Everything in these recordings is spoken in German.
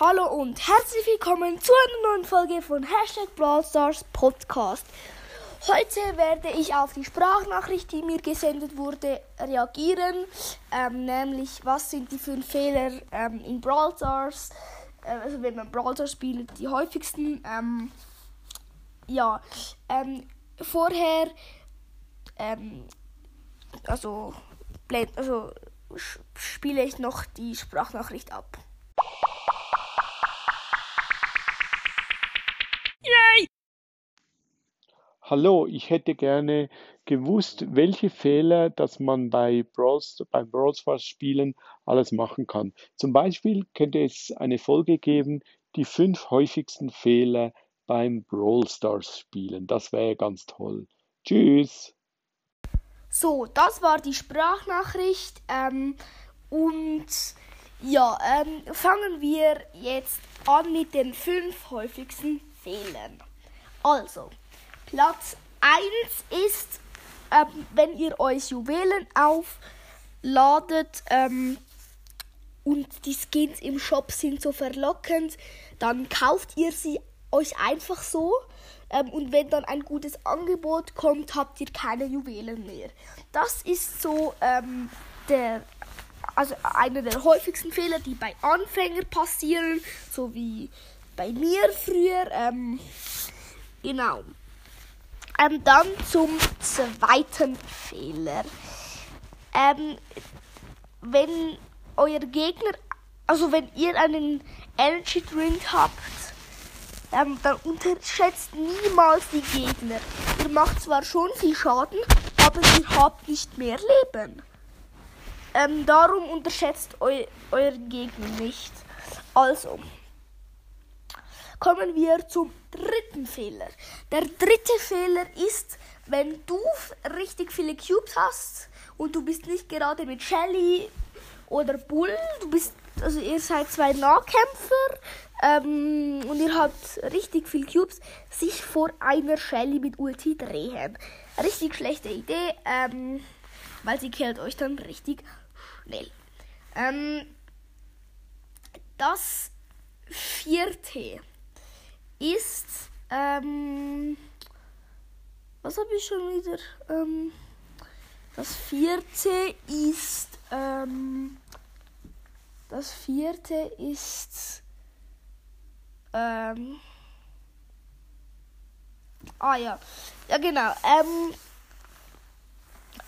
Hallo und herzlich willkommen zu einer neuen Folge von Hashtag Brawl Stars Podcast. Heute werde ich auf die Sprachnachricht, die mir gesendet wurde, reagieren. Ähm, nämlich, was sind die fünf Fehler ähm, in Brawl Stars? Äh, also, wenn man Brawl Stars spielt, die häufigsten. Ähm, ja, ähm, vorher, ähm, also, also spiele ich noch die Sprachnachricht ab. Hallo, ich hätte gerne gewusst, welche Fehler, dass man bei Brawl, beim Brawl Stars Spielen alles machen kann. Zum Beispiel könnte es eine Folge geben, die fünf häufigsten Fehler beim Brawl Stars Spielen. Das wäre ganz toll. Tschüss. So, das war die Sprachnachricht. Ähm, und ja, ähm, fangen wir jetzt an mit den fünf häufigsten Fehlern. Also, Platz 1 ist, ähm, wenn ihr euch Juwelen aufladet ähm, und die Skins im Shop sind so verlockend, dann kauft ihr sie euch einfach so. Ähm, und wenn dann ein gutes Angebot kommt, habt ihr keine Juwelen mehr. Das ist so ähm, der, also einer der häufigsten Fehler, die bei Anfängern passieren, so wie bei mir früher. Ähm, genau. Ähm, dann zum zweiten Fehler. Ähm, wenn euer Gegner, also wenn ihr einen Energy Drink habt, ähm, dann unterschätzt niemals die Gegner. Ihr macht zwar schon viel Schaden, aber ihr habt nicht mehr Leben. Ähm, darum unterschätzt eu euren Gegner nicht. Also, kommen wir zum dritten Fehler. Der dritte Fehler ist, wenn du richtig viele Cubes hast und du bist nicht gerade mit Shelly oder Bull, du bist, also ihr seid zwei Nahkämpfer ähm, und ihr habt richtig viel Cubes, sich vor einer Shelly mit Ulti drehen. Richtig schlechte Idee, ähm, weil sie killt euch dann richtig schnell. Ähm, das vierte ist, ähm, was habe ich schon wieder? Ähm, das vierte ist, ähm, das vierte ist, ähm, ah ja, ja genau, ähm,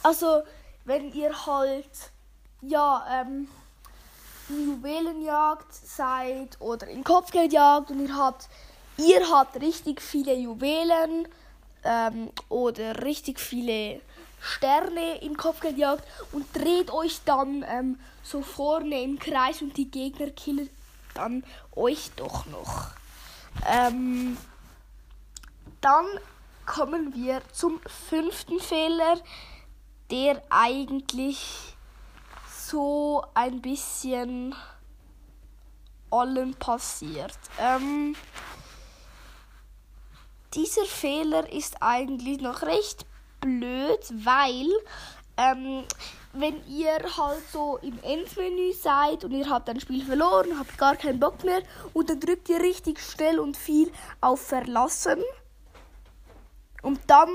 also wenn ihr halt, ja, ähm, in Juwelenjagd seid oder in Kopfgeldjagd und ihr habt ihr habt richtig viele Juwelen ähm, oder richtig viele Sterne im Kopf gejagt und dreht euch dann ähm, so vorne im Kreis und die Gegner killen dann euch doch noch. Ähm, dann kommen wir zum fünften Fehler, der eigentlich so ein bisschen allen passiert. Ähm, dieser Fehler ist eigentlich noch recht blöd, weil ähm, wenn ihr halt so im Endmenü seid und ihr habt ein Spiel verloren, habt gar keinen Bock mehr und dann drückt ihr richtig schnell und viel auf Verlassen und dann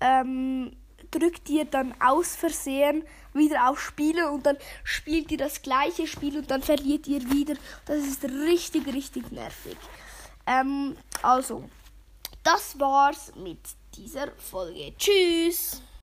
ähm, drückt ihr dann aus Versehen wieder auf Spielen und dann spielt ihr das gleiche Spiel und dann verliert ihr wieder. Das ist richtig, richtig nervig. Ähm, also, das war's mit dieser Folge. Tschüss!